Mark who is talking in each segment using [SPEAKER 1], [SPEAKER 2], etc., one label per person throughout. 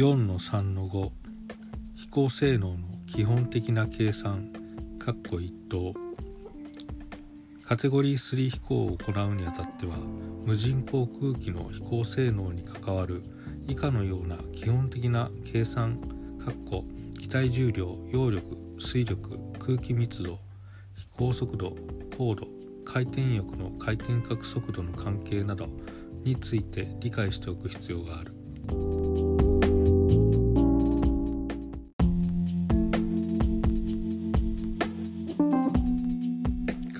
[SPEAKER 1] 4の3の5飛行性能の基本的な計算。括弧1等。カテゴリー3飛行を行うにあたっては無人航空機の飛行性能に関わる以下のような基本的な計算。括弧機体重量揚力水力空気密度飛行速度高度回転翼の回転角速度の関係などについて理解しておく必要がある。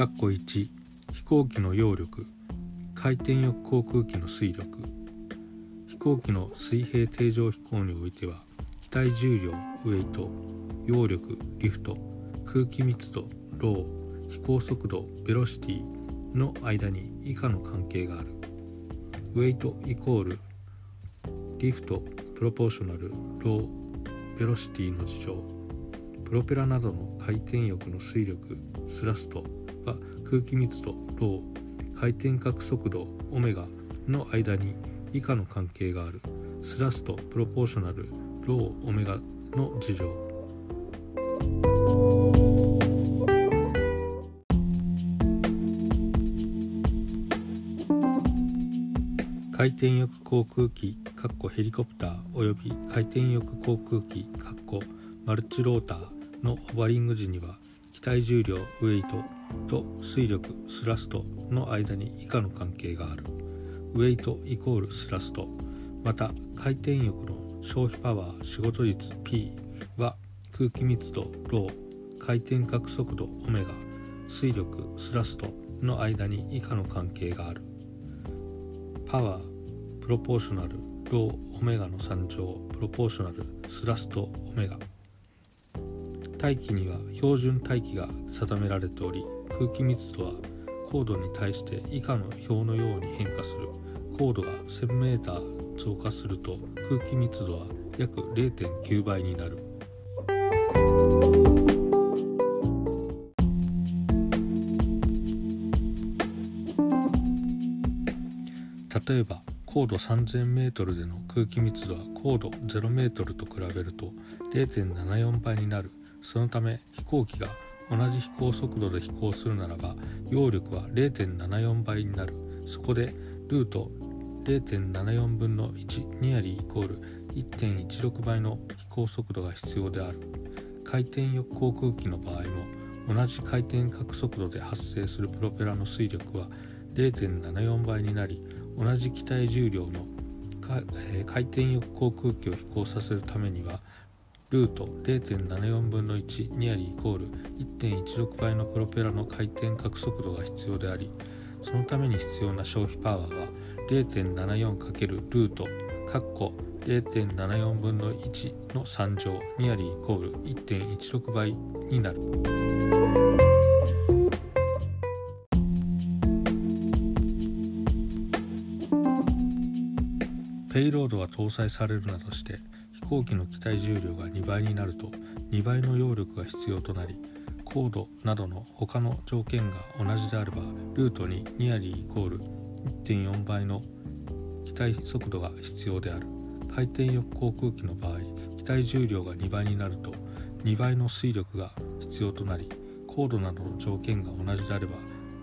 [SPEAKER 1] 1飛行機の揚力回転翼航空機の水力。飛行機の水平定常飛行においては機体重量ウェイト揚力リフト空気密度ロー飛行速度 velocity の間に以下の関係がある。 weight equal lift proportional ロー velocity の二乗。プロペラなどの回転翼の推力 thrust 空気密度ロー回転角速度オメガの間に以下の関係がある。 thrust proportional ローオメガの事情。回転翼航空機ヘリコプターおよび回転翼航空機マルチローターのホバリング時には機体重量ウェイトと水力スラストの間に以下の関係がある。ウェイトイコールスラスト。また回転翼の消費パワー仕事率 P は空気密度ロー。回転角速度オメガ。推力 thrust の間に以下の関係がある。 power proportional ロー。オメガの3乗 proportional thrust オメガ。大気には標準大気が定められており空気密度は高度に対して以下の表のように変化する。高度が 1000m 増加すると空気密度は約0.9倍になる。例えば高度 3000m での空気密度は高度 0m と比べると0.74倍になる。そのため飛行機が同じ飛行速度で飛行するならば揚力は0.74倍になる。そこでルート0.74分の1ニアリーイコール1.16倍の飛行速度が必要である。回転翼航空機の場合も同じ回転角速度で発生するプロペラの水力は0.74倍になり同じ機体重量の回転翼航空機を飛行させるためにはルート0.74分の1ニアリーイコール1.16倍のプロペラの回転角速度が必要でありそのために必要な消費パワーは 0.74× ルート0.74分の1の3乗ニアリーイコール1.16倍になる。ペイロードが搭載されるなどして飛行機の機体重量が2倍になると2倍の揚力が必要となり高度などの他の条件が同じであればルートにニアリーイコール1.4倍の機体速度が必要である。回転翼航空機の場合機体重量が2倍になると2倍の水力が必要となり高度などの条件が同じであれば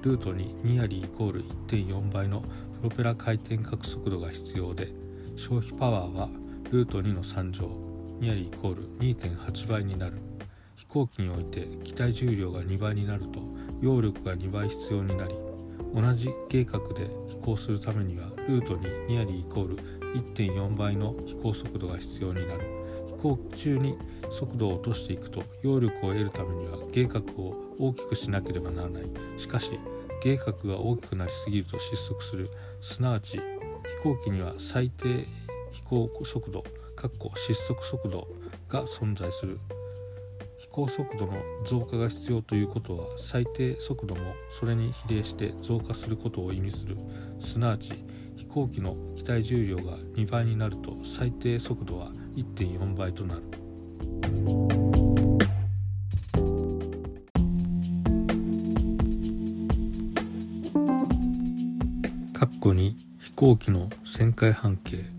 [SPEAKER 1] ルートにニアリーイコール1.4倍のプロペラ回転角速度が必要で消費パワーはルート2の3乗ニアリーイコール2.8倍になる。飛行機において機体重量が2倍になると揚力が2倍必要になり同じ計画で飛行するためにはルートにニアリーイコール1.4倍の飛行速度が必要になる。飛行中に速度を落としていくと揚力を得るためには計画を大きくしなければならない。しかし計画が大きくなりすぎると失速する。すなわち飛行機には最低飛行速度失速速度が存在する飛行速度の増加が必要ということは最低速度もそれに比例して増加することを意味するすなわち飛行機の機体重量が2倍になると最低速度は1.4倍となる。括弧に飛行機の旋回半径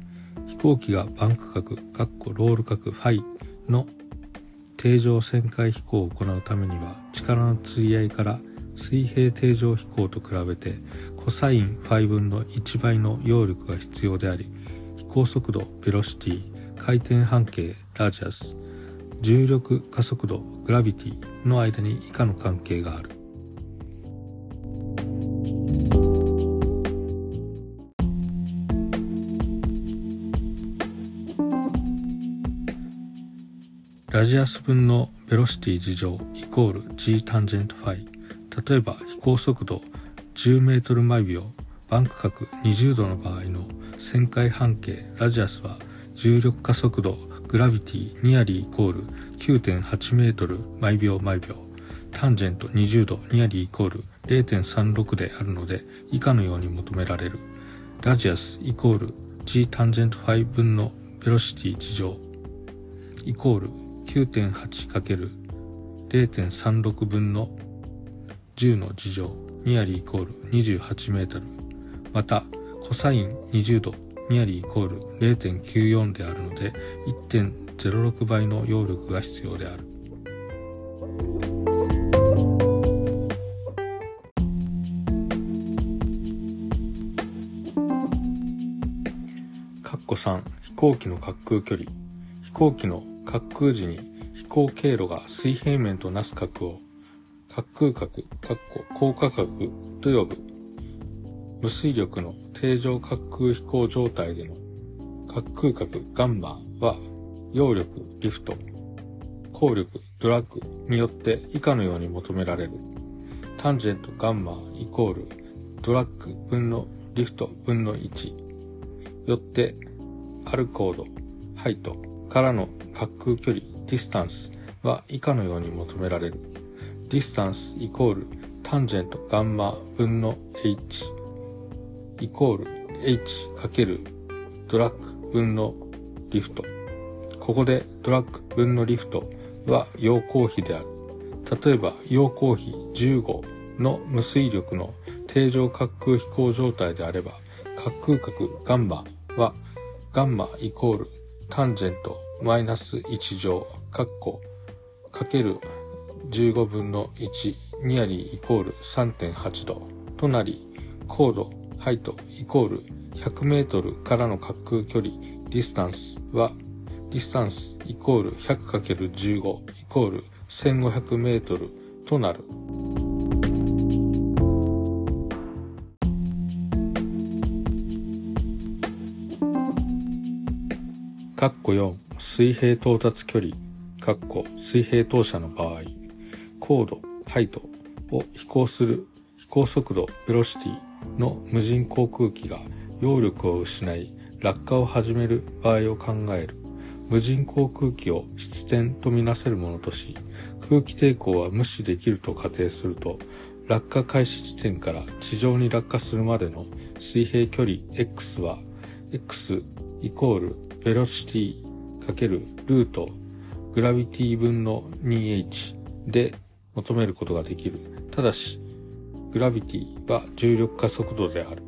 [SPEAKER 1] 飛行機がバンク角、カッコロール角ファイの定常旋回飛行を行うためには力の釣り合いから水平定常飛行と比べてコサインファイ分の1倍の揚力が必要であり飛行速度 velocity 回転半径 radius 重力加速度 gravity の間に以下の関係があるradius 分の velocity 二乗イコール g タンジェントファイ。例えば飛行速度10メートル毎秒バンク角20度の場合の旋回半径 radius は重力加速度 gravity nearly equal 9.8メートル毎秒毎秒タンジェント20度 nearly equal 0.36であるので以下のように求められる。 radius equal g タンジェント5分のベロシティ地上イコール 9.8×0.36 分の10の次乗ニアリーイコール28メートルまたコサイン20度ニアリーイコール0.94であるので1.06倍の揚力が必要である。3飛行機の滑空距離。飛行機の滑空時に飛行経路が水平面となす角を滑空角、かっこ高価角と呼ぶ。無水力の定常滑空飛行状態での滑空角ガンマは、揚力、リフト、効力、ドラッグによって以下のように求められる。タンジェントガンマイコールDrag 分のリフト分の1。よって、ある高度、height からの滑空距離、 distance は以下のように求められる。distance イコールタンジェントガンマ分の h イコール h かける Drag 分の Lift。ここで Drag 分のリフトは揚抗比である。例えば揚抗比15の無推力の定常滑空飛行状態であれば、滑空角ガンマはガンマイコールタンジェントマイナス1乗、カッコ、かける15分の1ニアリーイコール3.8度となり、高度、 height イコール100メートルからの滑空距離、 distance は、ディスタンスイコール 100×15 イコール1500メートルとなる。括弧4水平到達距離、括弧水平投射の場合、高度、ハイトを飛行する飛行速度、ベロシティの無人航空機が揚力を失い落下を始める場合を考える。無人航空機を質点とみなせるものとし、空気抵抗は無視できると仮定すると、落下開始地点から地上に落下するまでの水平距離 x は x イコールベロシティかけるルートグラビティ分の 2h で求めることができる。ただし、グラビティは重力加速度である。